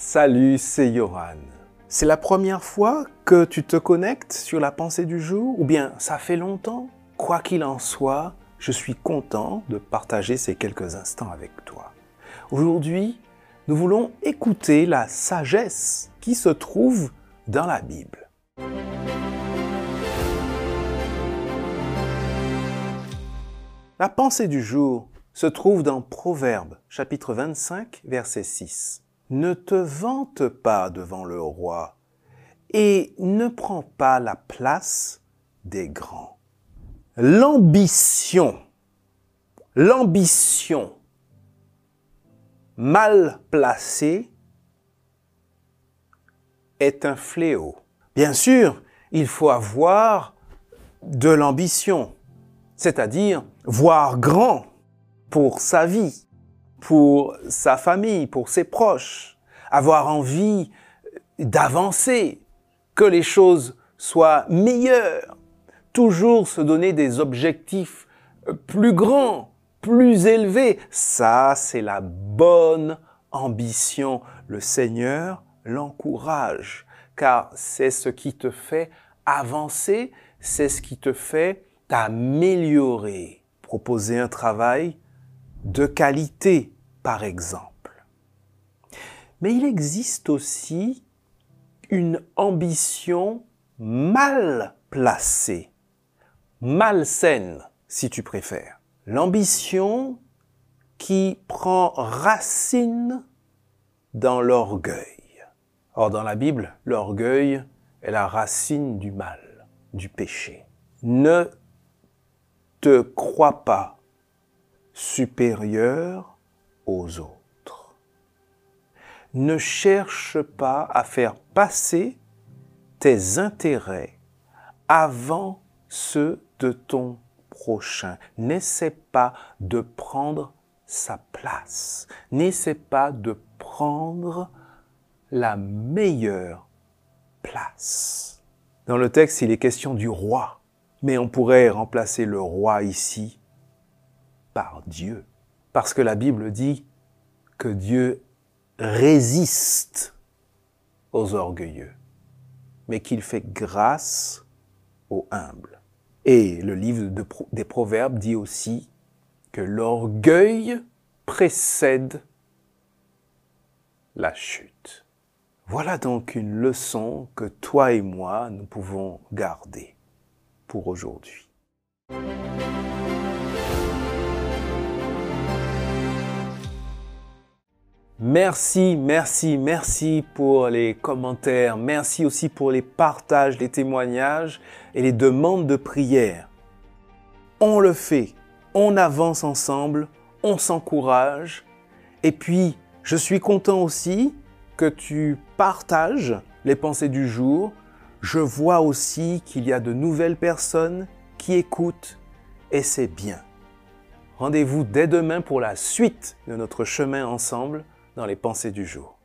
Salut, c'est Yoran. C'est la première fois que tu te connectes sur la pensée du jour ou bien ça fait longtemps? Quoi qu'il en soit, je suis content de partager ces quelques instants avec toi. Aujourd'hui, nous voulons écouter la sagesse qui se trouve dans la Bible. La pensée du jour se trouve dans Proverbe chapitre 25 verset 6. Ne te vante pas devant le roi et ne prends pas la place des grands. L'ambition, l'ambition mal placée est un fléau. Bien sûr, il faut avoir de l'ambition, c'est-à-dire voir grand pour sa vie, pour sa famille, pour ses proches, avoir envie d'avancer, que les choses soient meilleures, toujours se donner des objectifs plus grands, plus élevés. Ça, c'est la bonne ambition. Le Seigneur l'encourage, car c'est ce qui te fait avancer, c'est ce qui te fait t'améliorer. Proposer un travail de qualité, par exemple. Mais il existe aussi une ambition mal placée, malsaine, si tu préfères. L'ambition qui prend racine dans l'orgueil. Or, dans la Bible, l'orgueil est la racine du mal, du péché. Ne te crois pas supérieur autres. Ne cherche pas à faire passer tes intérêts avant ceux de ton prochain. N'essaie pas de prendre sa place. N'essaie pas de prendre la meilleure place. Dans le texte, il est question du roi, mais on pourrait remplacer le roi ici par Dieu. Parce que la Bible dit que Dieu résiste aux orgueilleux, mais qu'il fait grâce aux humbles. Et le livre des Proverbes dit aussi que l'orgueil précède la chute. Voilà donc une leçon que toi et moi, nous pouvons garder pour aujourd'hui. Merci, merci, merci pour les commentaires. Merci aussi pour les partages, les témoignages et les demandes de prière. On le fait, on avance ensemble, on s'encourage. Et puis, je suis content aussi que tu partages les pensées du jour. Je vois aussi qu'il y a de nouvelles personnes qui écoutent et c'est bien. Rendez-vous dès demain pour la suite de notre chemin ensemble dans les pensées du jour.